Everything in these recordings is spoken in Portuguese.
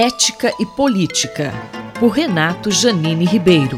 Ética e Política, por Renato Janine Ribeiro.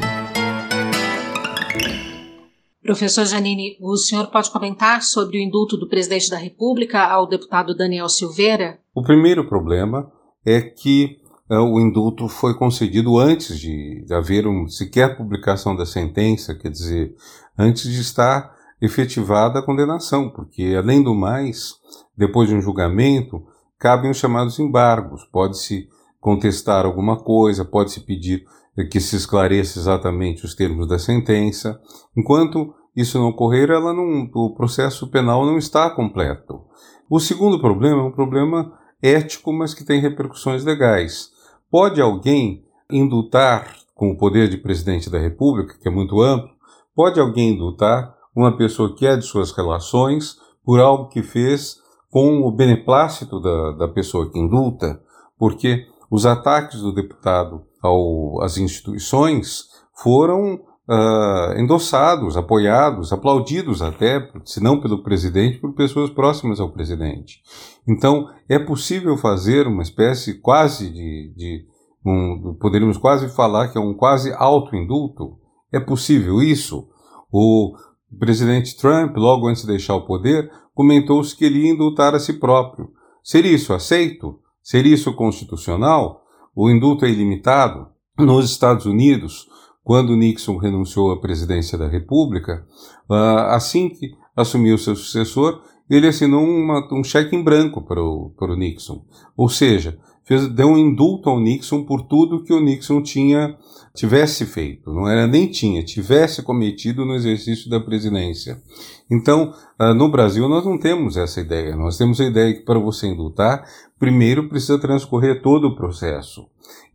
Professor Janine, o senhor pode comentar sobre o indulto do presidente da República ao deputado Daniel Silveira? O primeiro problema é que uh, o indulto foi concedido antes de, de haver um, sequer publicação da sentença, quer dizer, antes de estar efetivada a condenação, porque, além do mais, depois de um julgamento, cabem os chamados embargos. Pode-se contestar alguma coisa, pode-se pedir que se esclareça exatamente os termos da sentença. Enquanto isso não ocorrer, ela não, o processo penal não está completo. O segundo problema é um problema ético, mas que tem repercussões legais. Pode alguém indultar, com o poder de presidente da República, que é muito amplo, pode alguém indultar uma pessoa que é de suas relações por algo que fez com o beneplácito da, da pessoa que indulta? Porque os ataques do deputado ao, às instituições foram uh, endossados, apoiados, aplaudidos até, se não pelo presidente, por pessoas próximas ao presidente. Então, é possível fazer uma espécie quase de, de um, poderíamos quase falar que é um quase autoindulto. É possível isso? O presidente Trump, logo antes de deixar o poder, comentou-se que ele ia indultar a si próprio. Seria isso aceito? Seria isso constitucional? O indulto é ilimitado? Nos Estados Unidos, quando Nixon renunciou à presidência da República, ah, assim que assumiu seu sucessor, ele assinou uma, um cheque em branco para o, para o Nixon. Ou seja, fez, deu um indulto ao Nixon por tudo que o Nixon tinha tivesse feito, não era nem tinha, tivesse cometido no exercício da presidência. Então, uh, no Brasil nós não temos essa ideia. Nós temos a ideia que para você indultar, primeiro precisa transcorrer todo o processo.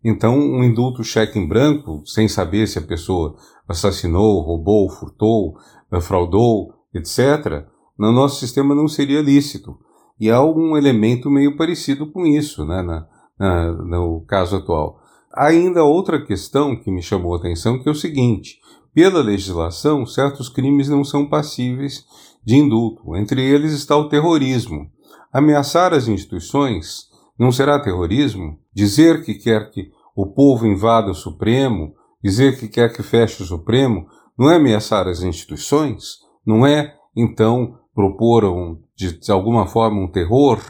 Então, um indulto cheque em branco, sem saber se a pessoa assassinou, roubou, furtou, uh, fraudou, etc., no nosso sistema não seria lícito. E há um elemento meio parecido com isso, né, na, na, no caso atual. Ainda outra questão que me chamou a atenção, que é o seguinte: pela legislação, certos crimes não são passíveis de indulto. Entre eles está o terrorismo. Ameaçar as instituições não será terrorismo? Dizer que quer que o povo invada o Supremo, dizer que quer que feche o Supremo, não é ameaçar as instituições? Não é, então, propor um, de, de alguma forma um terror?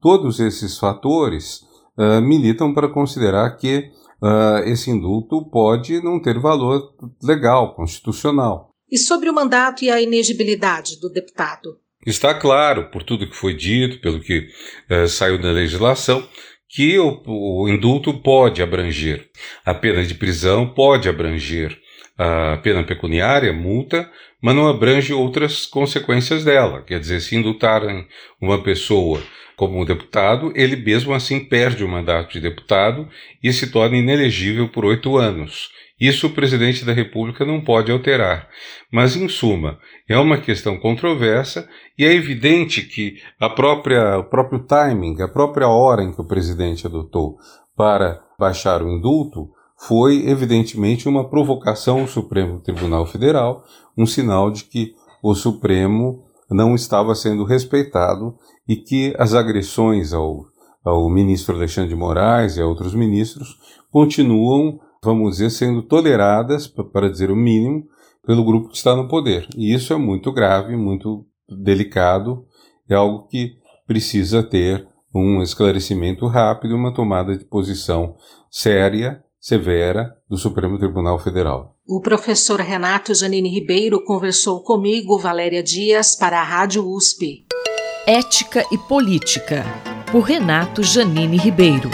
Todos esses fatores uh, militam para considerar que uh, esse indulto pode não ter valor legal, constitucional. E sobre o mandato e a inegibilidade do deputado? Está claro, por tudo que foi dito, pelo que uh, saiu da legislação, que o, o, indulto pode abranger a pena de prisão, pode abranger a pena pecuniária, multa, mas não abrange outras consequências dela. Quer dizer, se indultarem uma pessoa como deputado, ele mesmo assim perde o mandato de deputado e se torna inelegível por oito anos. Isso o presidente da República não pode alterar. Mas, em suma, é uma questão controversa e é evidente que a própria, o próprio timing, a própria hora em que o presidente adotou para baixar o indulto foi, evidentemente, uma provocação ao Supremo Tribunal Federal, um sinal de que o Supremo não estava sendo respeitado e que as agressões ao, ao ministro Alexandre de Moraes e a outros ministros continuam, vamos dizer, sendo toleradas, para dizer o mínimo, pelo grupo que está no poder. E isso é muito grave, muito delicado, é algo que precisa ter um esclarecimento rápido, uma tomada de posição séria severa do Supremo Tribunal Federal. O professor Renato Janine Ribeiro conversou comigo, Valéria Dias, para a Rádio USP. Ética e Política, por Renato Janine Ribeiro.